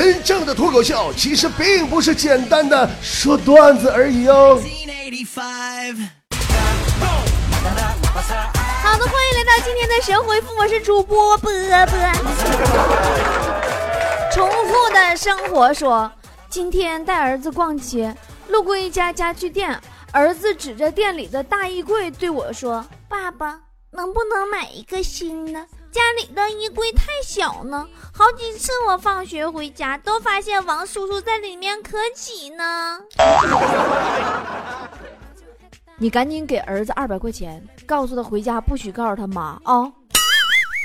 真正的脱口秀其实并不是简单的说段子而已哦。好的，欢迎来到今天的神回复，我是主播波波。重复的生活说，今天带儿子逛街，路过一家家具店，儿子指着店里的大衣柜对我说：“爸爸，能不能买一个新的？家里的衣柜太小呢。好几次我放学回家，都发现王叔叔在里面可挤呢。”你赶紧给儿子二百块钱，告诉他回家不许告诉他妈啊！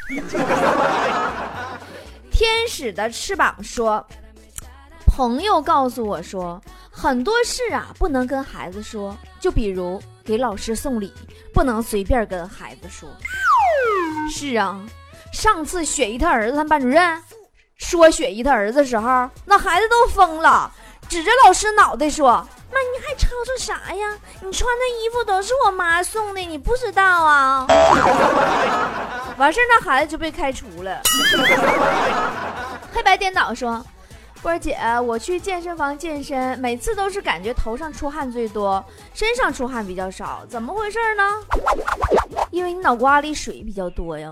天使的翅膀说：“朋友告诉我说，很多事啊不能跟孩子说，就比如给老师送礼，不能随便跟孩子说。是啊，上次雪姨她儿子他班主任说雪姨她儿子的时候，那孩子都疯了，指着老师脑袋说。”妈，你还吵吵啥呀？你穿的衣服都是我妈送的，你不知道啊？完事儿，那孩子就被开除了。黑白颠倒说，波儿姐，我去健身房健身，每次都是感觉头上出汗最多，身上出汗比较少，怎么回事呢？因为你脑瓜里水比较多呀。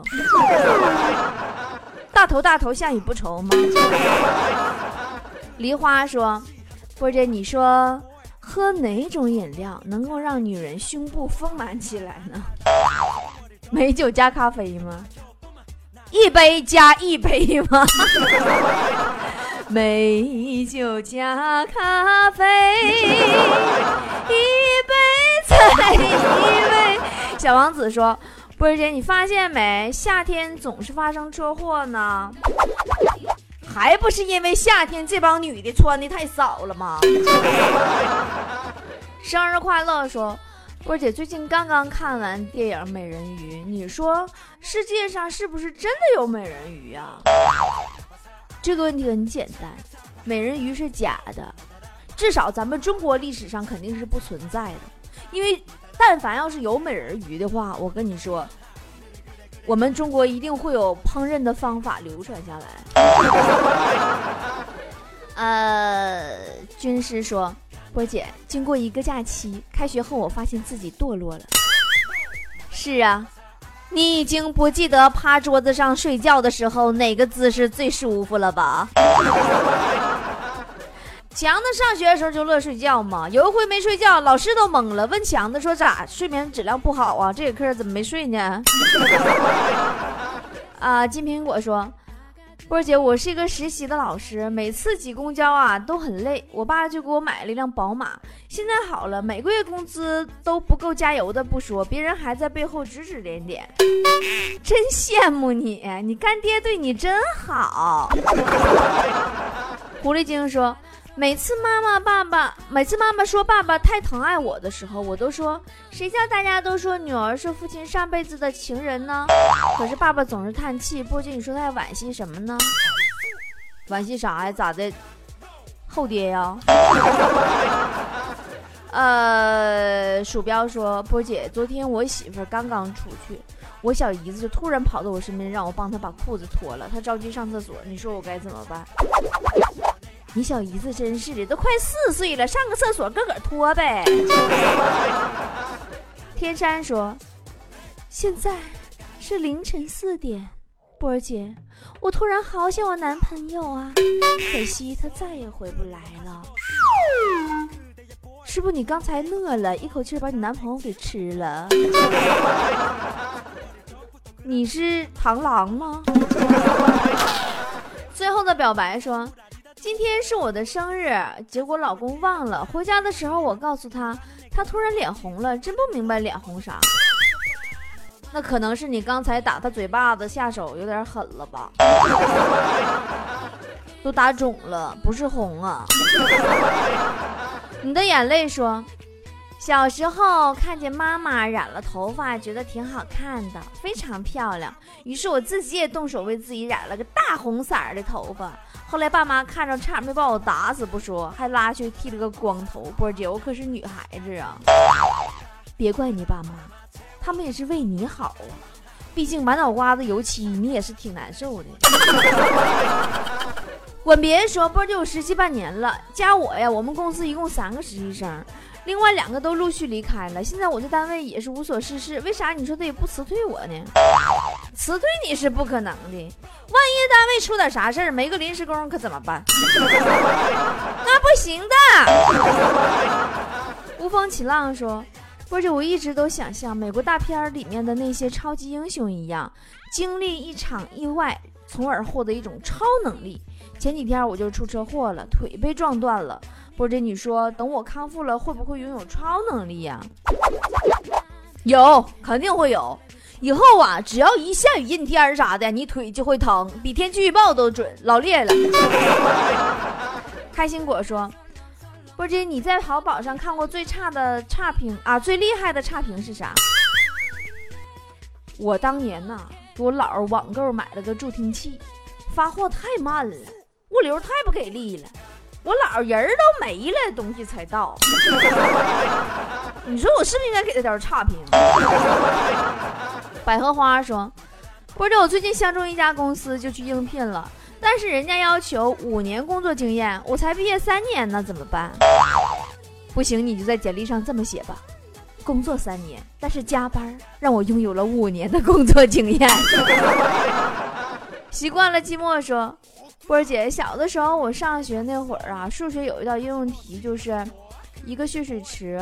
大头大头，下雨不愁吗？梨花说，波儿姐，你说。喝哪种饮料能够让女人胸部丰满起来呢？美酒加咖啡吗？一杯加一杯吗？美酒加咖啡，一杯再一杯。小王子说：“波儿姐，你发现没？夏天总是发生车祸呢。”还不是因为夏天这帮女的穿的太少了吗？生日快乐！说，波姐最近刚刚看完电影《美人鱼》，你说世界上是不是真的有美人鱼呀？这个问题很简单，美人鱼是假的，至少咱们中国历史上肯定是不存在的。因为但凡要是有美人鱼的话，我跟你说。我们中国一定会有烹饪的方法流传下来。呃，军师说，波姐，经过一个假期，开学后我发现自己堕落了。是啊，你已经不记得趴桌子上睡觉的时候哪个姿势最舒服了吧？强子上学的时候就乐睡觉嘛，有一回没睡觉，老师都懵了，问强子说咋睡眠质量不好啊？这节课怎么没睡呢？啊，金苹果说，波姐，我是一个实习的老师，每次挤公交啊都很累，我爸就给我买了一辆宝马，现在好了，每个月工资都不够加油的不说，别人还在背后指指点点，真羡慕你，你干爹对你真好。狐狸精说。每次妈妈、爸爸，每次妈妈说爸爸太疼爱我的时候，我都说谁叫大家都说女儿是父亲上辈子的情人呢？可是爸爸总是叹气。波姐，你说他惋惜什么呢？惋惜啥呀？咋的？后爹呀？呃，鼠标说，波姐，昨天我媳妇刚刚出去，我小姨子就突然跑到我身边，让我帮她把裤子脱了。她着急上厕所，你说我该怎么办？你小姨子真是的，都快四岁了，上个厕所个个脱呗。天山说：“现在是凌晨四点，波儿姐，我突然好想我男朋友啊，可惜他再也回不来了。是不你刚才饿了一口气把你男朋友给吃了？你是螳螂吗？” 最后的表白说。今天是我的生日，结果老公忘了。回家的时候我告诉他，他突然脸红了，真不明白脸红啥。那可能是你刚才打他嘴巴子下手有点狠了吧？都打肿了，不是红啊。你的眼泪说，小时候看见妈妈染了头发，觉得挺好看的，非常漂亮。于是我自己也动手为自己染了个大红色的头发。后来爸妈看着，差点没把我打死不说，还拉去剃了个光头。波姐，我可是女孩子啊！别怪你爸妈，他们也是为你好啊。毕竟满脑瓜子油漆，你也是挺难受的。管别人说，波姐我实习半年了，加我呀，我们公司一共三个实习生，另外两个都陆续离开了。现在我在单位也是无所事事，为啥你说他也不辞退我呢？辞退你是不可能的，万一单位出点啥事儿，没个临时工可怎么办？那不行的。无风起浪说，波姐我一直都想像美国大片里面的那些超级英雄一样，经历一场意外，从而获得一种超能力。前几天我就出车祸了，腿被撞断了。波姐，你说等我康复了，会不会拥有超能力呀？有，肯定会有。以后啊，只要一下雨阴天啥的，你腿就会疼，比天气预报都准，老厉害了。开心果说：“波姐，你在淘宝上看过最差的差评啊？最厉害的差评是啥？”我当年呐，给我姥儿网购买了个助听器，发货太慢了。物流太不给力了，我老人都没了，东西才到。你说我是不是应该给他点差评？百合花说：“波姐，我最近相中一家公司，就去应聘了，但是人家要求五年工作经验，我才毕业三年呢，怎么办？不行，你就在简历上这么写吧：工作三年，但是加班让我拥有了五年的工作经验。习惯了寂寞说。”波儿姐，小的时候我上学那会儿啊，数学有一道应用题，就是一个蓄水池，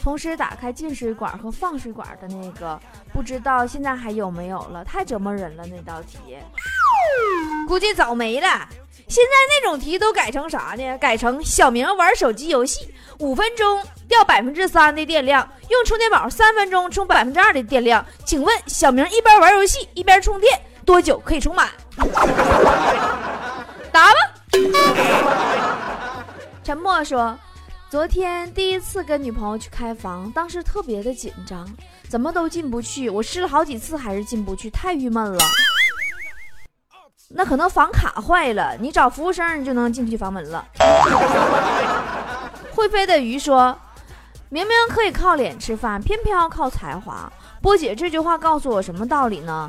同时打开进水管和放水管的那个，不知道现在还有没有了，太折磨人了那道题，估计早没了。现在那种题都改成啥呢？改成小明玩手机游戏，五分钟掉百分之三的电量，用充电宝三分钟充百分之二的电量。请问小明一边玩游戏一边充电，多久可以充满？沉默说：“昨天第一次跟女朋友去开房，当时特别的紧张，怎么都进不去。我试了好几次还是进不去，太郁闷了。那可能房卡坏了，你找服务生你就能进去房门了。”会飞的鱼说：“明明可以靠脸吃饭，偏偏要靠才华。”波姐这句话告诉我什么道理呢？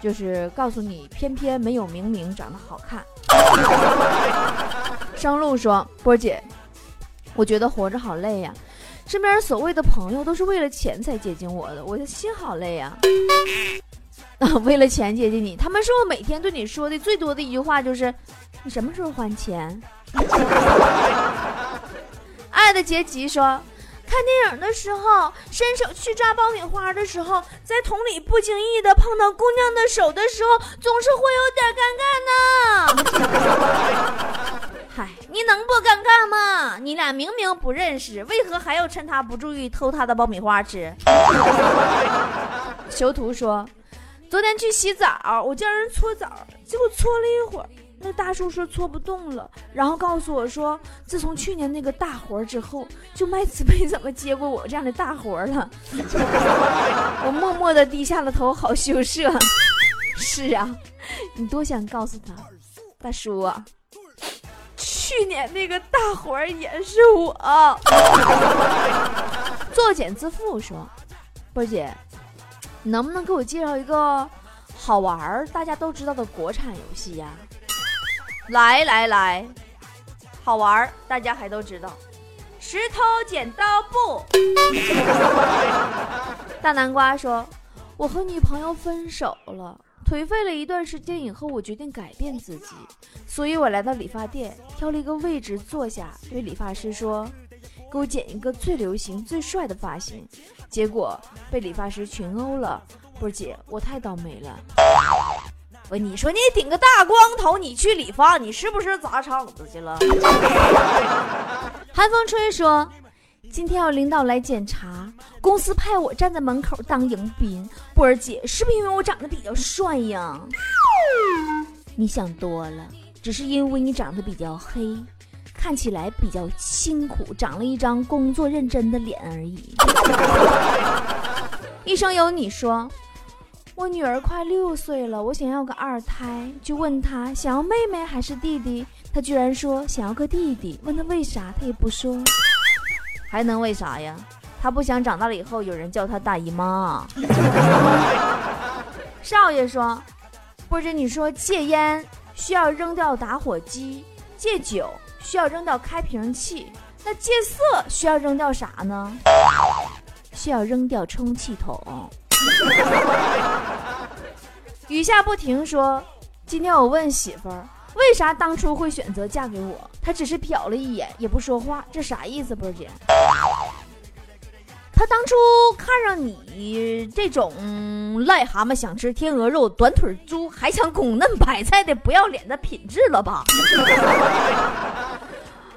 就是告诉你，偏偏没有明明长得好看。生路说：“波姐，我觉得活着好累呀，身边所谓的朋友都是为了钱才接近我的，我的心好累呀。啊，为了钱接近你，他们说我每天对你说的最多的一句话就是：你什么时候还钱？” 爱的结局说。看电影的时候，伸手去抓爆米花的时候，在桶里不经意的碰到姑娘的手的时候，总是会有点尴尬呢。嗨，你能不尴尬吗？你俩明明不认识，为何还要趁他不注意偷他的爆米花吃？囚徒说，昨天去洗澡，我叫人搓澡，结果搓了一会儿。那大叔说搓不动了，然后告诉我说，自从去年那个大活之后，就麦子没怎么接过我这样的大活了。我默默的低下了头，好羞涩。是啊，你多想告诉他，大叔啊，去年那个大活也是我。作茧自缚说，波姐，能不能给我介绍一个好玩儿大家都知道的国产游戏呀？来来来，好玩儿，大家还都知道。石头剪刀布。大南瓜说：“我和女朋友分手了，颓废了一段时间以后，我决定改变自己，所以我来到理发店，挑了一个位置坐下，对理发师说：‘给我剪一个最流行、最帅的发型。’结果被理发师群殴了。波姐，我太倒霉了。”喂，你说你顶个大光头，你去理发，你是不是砸场子去了？寒风吹说，今天有领导来检查，公司派我站在门口当迎宾。波儿姐，是不是因为我长得比较帅呀？你想多了，只是因为你长得比较黑，看起来比较辛苦，长了一张工作认真的脸而已。一生有你说。我女儿快六岁了，我想要个二胎，就问她想要妹妹还是弟弟，她居然说想要个弟弟。问她为啥，她也不说，还能为啥呀？她不想长大了以后有人叫她大姨妈。少爷说，或者你说戒烟需要扔掉打火机；戒酒需要扔掉开瓶器。那戒色需要扔掉啥呢？需要扔掉充气筒。雨下不停说：“今天我问媳妇儿，为啥当初会选择嫁给我？她只是瞟了一眼，也不说话，这啥意思？波姐？她当初看上你这种癞蛤蟆想吃天鹅肉，短腿猪还想拱嫩白菜的不要脸的品质了吧？”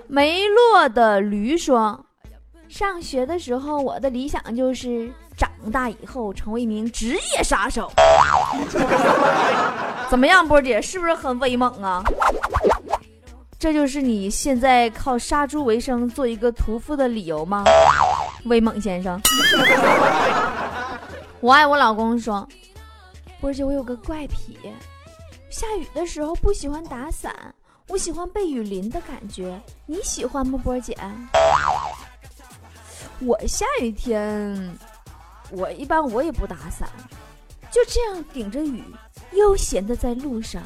没落的驴说：“上学的时候，我的理想就是长大以后成为一名职业杀手。”怎么样，波姐是不是很威猛啊？这就是你现在靠杀猪为生、做一个屠夫的理由吗，威猛先生？我爱我老公说，波姐，我有个怪癖，下雨的时候不喜欢打伞，我喜欢被雨淋的感觉，你喜欢吗，波姐？我下雨天，我一般我也不打伞，就这样顶着雨。悠闲的在路上，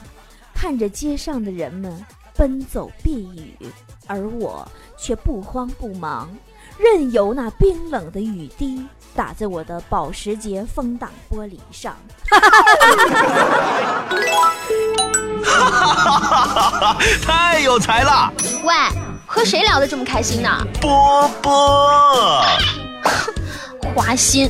看着街上的人们奔走避雨，而我却不慌不忙，任由那冰冷的雨滴打在我的保时捷风挡玻璃上。哈哈哈哈太有才了！喂，和谁聊得这么开心呢？波波，花心。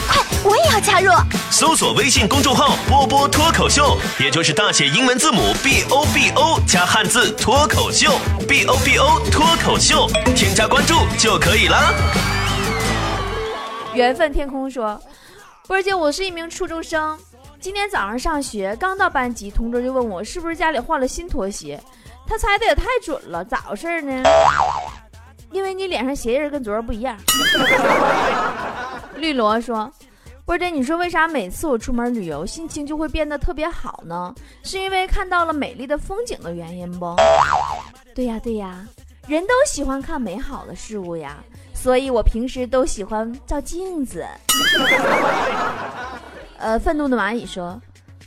快，我也要加入。搜索微信公众号“波波脱口秀”，也就是大写英文字母 B O B O 加汉字“脱口秀 ”，B O B O 脱口秀，添加关注就可以了。缘分天空说：“波儿姐，我是一名初中生，今天早上上学刚到班级，同桌就问我是不是家里换了新拖鞋，他猜的也太准了，咋回事呢？因为你脸上鞋印跟昨儿不一样。”绿萝说。波姐，你说为啥每次我出门旅游，心情就会变得特别好呢？是因为看到了美丽的风景的原因不？对呀对呀，人都喜欢看美好的事物呀，所以我平时都喜欢照镜子。呃，愤怒的蚂蚁说。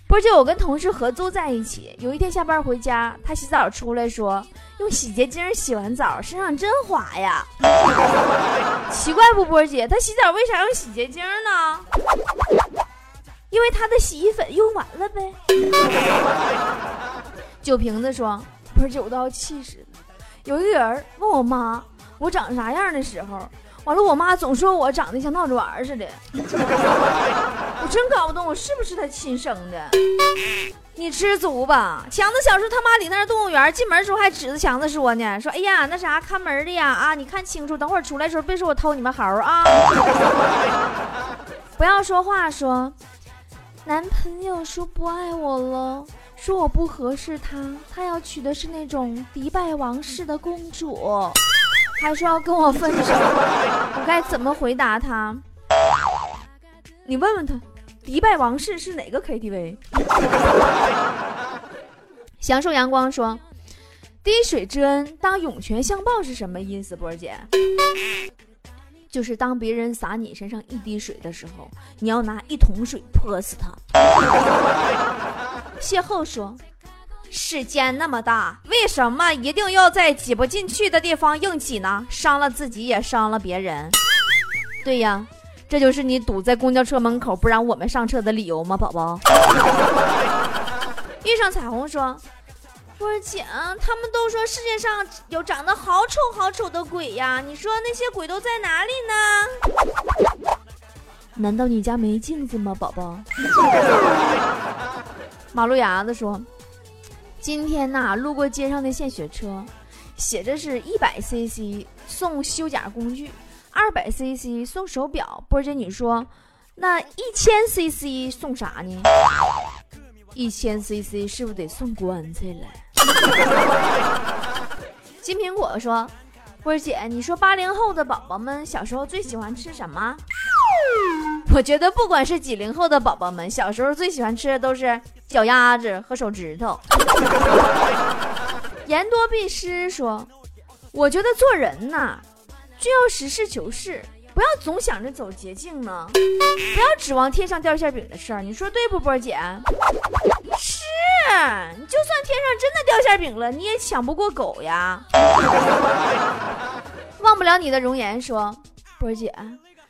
波姐，我跟同事合租在一起。有一天下班回家，他洗澡出来说：“用洗洁精洗完澡，身上真滑呀。”奇怪不，波姐，他洗澡为啥用洗洁精呢？因为他的洗衣粉用完了呗。酒瓶子说：“波姐，我都要气死了。有一个人问我妈我长啥样的时候。”完了，我妈总说我长得像闹着玩似的，我真搞不懂我是不是她亲生的。你知足吧，强子小时候他妈领那动物园，进门的时候还指着强子说呢，说哎呀那啥看门的呀啊，你看清楚，等会儿出来的时候别说我偷你们猴啊。不要说话，说男朋友说不爱我了，说我不合适他，他要娶的是那种迪拜王室的公主。还说要跟我分手，我该怎么回答他？你问问他，迪拜王室是哪个 KTV？享受阳光说：“滴水之恩，当涌泉相报是什么意思？”波儿姐，就是当别人洒你身上一滴水的时候，你要拿一桶水泼死他。邂逅说。世间那么大，为什么一定要在挤不进去的地方硬挤呢？伤了自己也伤了别人。对呀，这就是你堵在公交车门口不让我们上车的理由吗，宝宝？遇上彩虹说：“波儿姐，他们都说世界上有长得好丑好丑的鬼呀，你说那些鬼都在哪里呢？难道你家没镜子吗，宝宝？” 马路牙子说。今天呐，路过街上的献血车，写着是一百 CC 送修甲工具，二百 CC 送手表。波姐，你说那一千 CC 送啥呢？一千 CC 是不是得送棺材了？金苹果说：“波姐，你说八零后的宝宝们小时候最喜欢吃什么？”我觉得不管是几零后的宝宝们，小时候最喜欢吃的都是脚丫子和手指头。言多必失说，我觉得做人呐，就要实事求是，不要总想着走捷径呢，不要指望天上掉馅饼的事儿。你说对不，波姐？是，你就算天上真的掉馅饼了，你也抢不过狗呀。忘不了你的容颜说，波姐。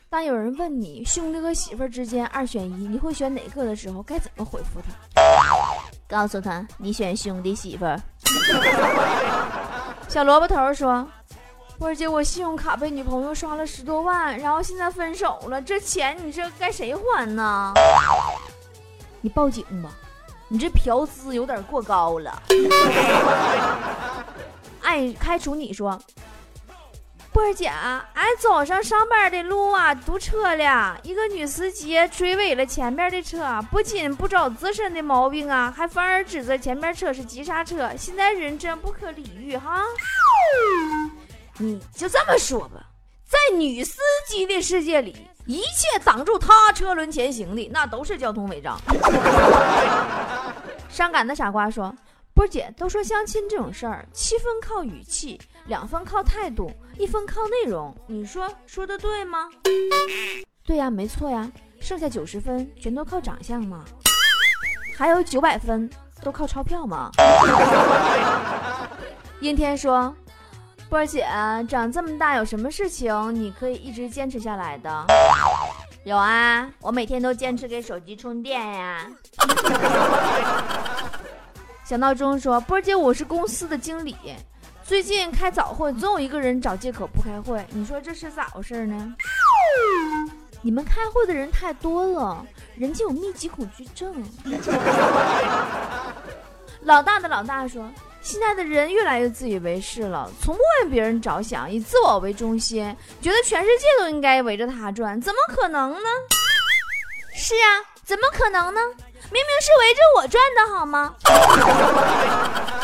当有人问你兄弟和媳妇之间二选一，你会选哪个的时候，该怎么回复他？告诉他你选兄弟媳妇。小萝卜头说：“波儿姐，我信用卡被女朋友刷了十多万，然后现在分手了，这钱你这该谁还呢？你报警吧，你这嫖资有点过高了。爱 开除你说。”波儿姐，俺早上上班的路啊堵车了，一个女司机追尾了前面的车，不仅不找自身的毛病啊，还反而指责前面车是急刹车，现在人真不可理喻哈！你就这么说吧，在女司机的世界里，一切挡住她车轮前行的那都是交通违章。伤感的傻瓜说。波姐都说相亲这种事儿，七分靠语气，两分靠态度，一分靠内容。你说说的对吗？对呀，没错呀。剩下九十分全都靠长相吗？还有九百分都靠钞票吗？阴天说，波姐长这么大有什么事情你可以一直坚持下来的？有啊，我每天都坚持给手机充电呀。小闹钟说：“波儿姐，我是公司的经理，最近开早会，总有一个人找借口不开会。你说这是咋回事呢？你们开会的人太多了，人家有密集恐惧症。”老大的老大说：“现在的人越来越自以为是了，从不为别人着想，以自我为中心，觉得全世界都应该围着他转，怎么可能呢？是啊，怎么可能呢？”明明是围着我转的好吗？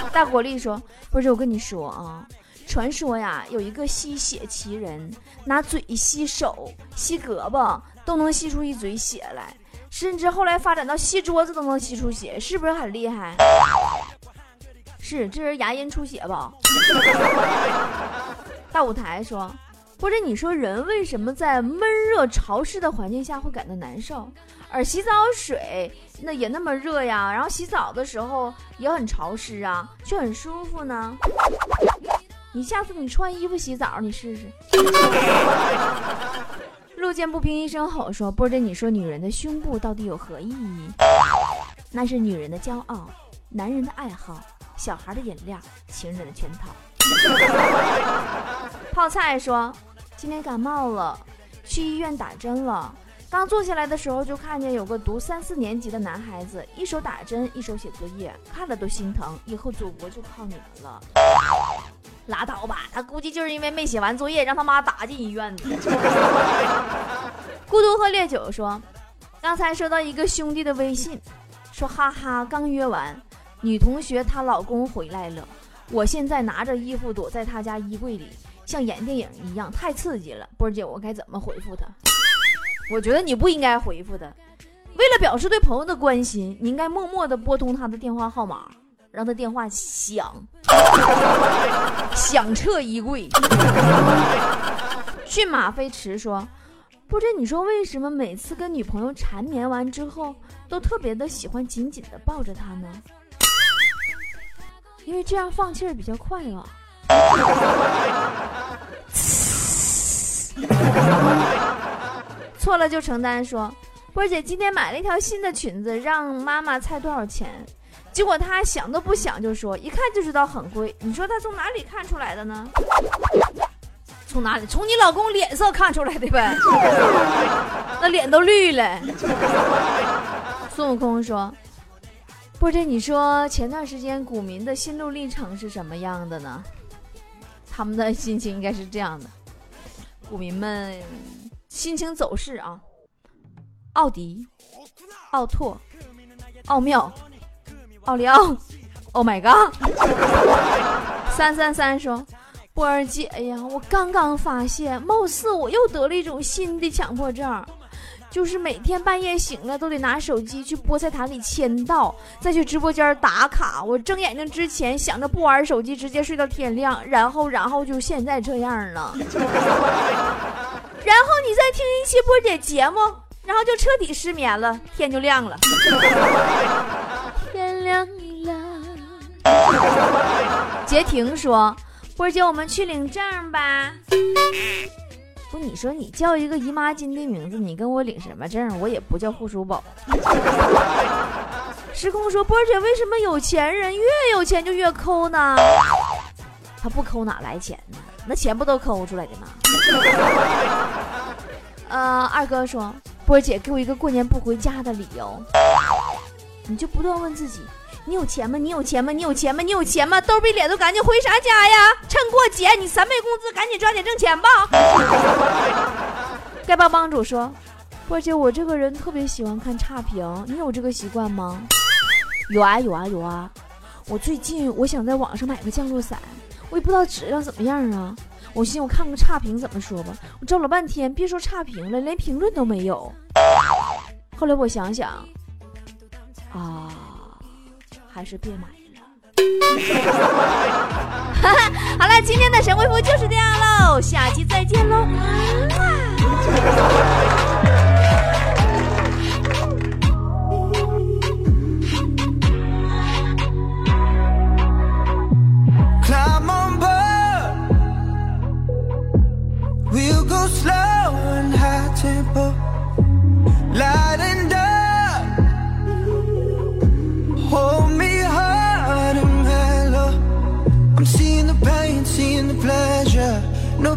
大果粒说：“不是，我跟你说啊，传说呀，有一个吸血奇人，拿嘴吸手、吸胳膊都能吸出一嘴血来，甚至后来发展到吸桌子都能吸出血，是不是很厉害？是，这人牙龈出血吧？” 大舞台说。或者你说人为什么在闷热潮湿的环境下会感到难受，而洗澡水那也那么热呀，然后洗澡的时候也很潮湿啊，却很舒服呢？你下次你穿衣服洗澡，你试试。路见不平一声吼，说波姐，你说女人的胸部到底有何意义？那是女人的骄傲，男人的爱好，小孩的饮料，情人的圈套。泡菜说。今天感冒了，去医院打针了。刚坐下来的时候，就看见有个读三四年级的男孩子，一手打针，一手写作业，看了都心疼。以后祖国就靠你们了。拉倒吧，他估计就是因为没写完作业，让他妈打进医院的。孤独喝烈酒说，刚才收到一个兄弟的微信，说哈哈，刚约完，女同学她老公回来了，我现在拿着衣服躲在他家衣柜里。像演电影一样，太刺激了，波儿姐，我该怎么回复他？我觉得你不应该回复他，为了表示对朋友的关心，你应该默默的拨通他的电话号码，让他电话响，响彻衣柜。驯马飞驰说：“不知，你说为什么每次跟女朋友缠绵完之后，都特别的喜欢紧紧的抱着她呢？因为这样放气儿比较快啊。”错了就承担。说，波姐今天买了一条新的裙子，让妈妈猜多少钱，结果她想都不想就说，一看就知道很贵。你说她从哪里看出来的呢？从哪里？从你老公脸色看出来的呗。那脸都绿了。孙悟空说，波姐，你说前段时间股民的心路历程是什么样的呢？他们的 心情应该是这样的，股民们心情走势啊，奥迪、奥拓、奥妙、奥利奥，Oh my god！三三三说，波儿姐呀，我刚刚发现，貌似我又得了一种新的强迫症，就是每天半夜醒了都得拿手机去菠菜坛里签到，再去直播间打卡。我睁眼睛之前想着不玩手机，直接睡到天亮，然后然后就现在这样了。然后你再听一期波姐节目，然后就彻底失眠了，天就亮了。天亮了。杰婷说：“波姐，我们去领证吧。”不，你说你叫一个姨妈巾的名字，你跟我领什么证？我也不叫护舒宝。时空说：“波姐，为什么有钱人越有钱就越抠呢？他不抠哪来钱呢？那钱不都抠出来的吗？” 呃，二哥说：“波姐，给我一个过年不回家的理由。”你就不断问自己。你有钱吗？你有钱吗？你有钱吗？你有钱吗？兜比脸都干净回啥家呀？趁过节你三倍工资，赶紧抓紧挣钱吧。丐帮帮主说：“波姐，我这个人特别喜欢看差评，你有这个习惯吗？”有啊有啊有啊！我最近我想在网上买个降落伞，我也不知道质量怎么样啊。我寻思我看个差评怎么说吧。我找了半天，别说差评了，连评论都没有。后来我想想，啊。还是别买了。好了，今天的神回复就是这样喽，下期再见喽。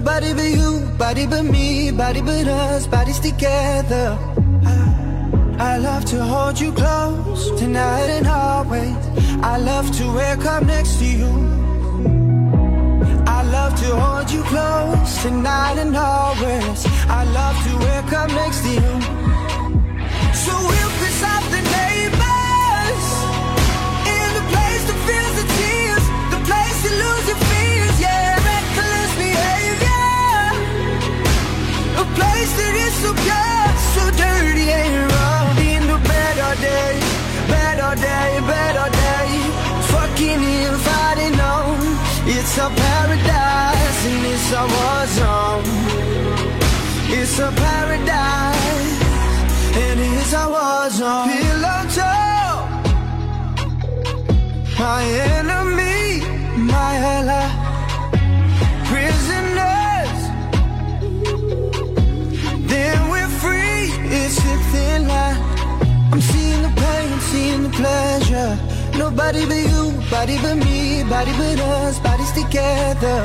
Nobody but you, body but me, body but us, bodies together. I, love to hold you close tonight and always. I love to wake up next to you. I love to hold you close tonight and always. I love to wake up next to you. Place that is so pure, so dirty eh? and rough In the better day, better day, better day. Fucking and fighting on It's a paradise and it's a war zone. It's a paradise and it's a war zone. Pillow talk. My enemy, my ally seeing the pain, I'm seeing the pain, seeing the pleasure. Nobody but you, body but me, body but us, bodies together.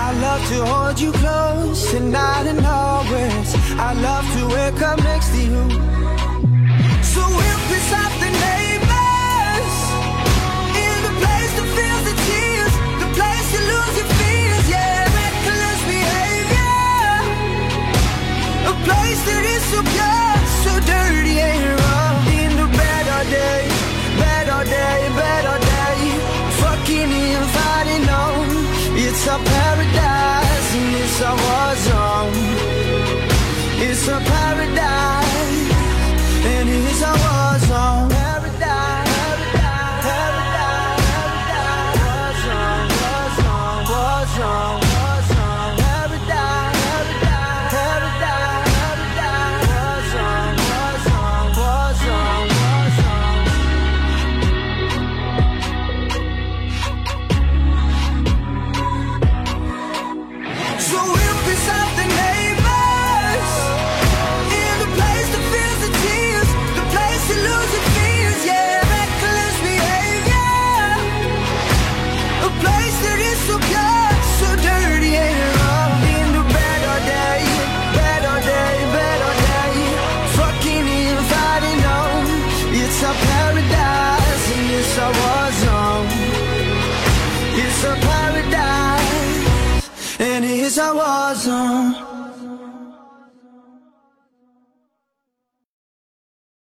I love to hold you close tonight and always I love to wake up next to you. So we'll piss so pure, so dirty and day, better day, better day. Fucking. It's a paradise and it's a war zone. It's a paradise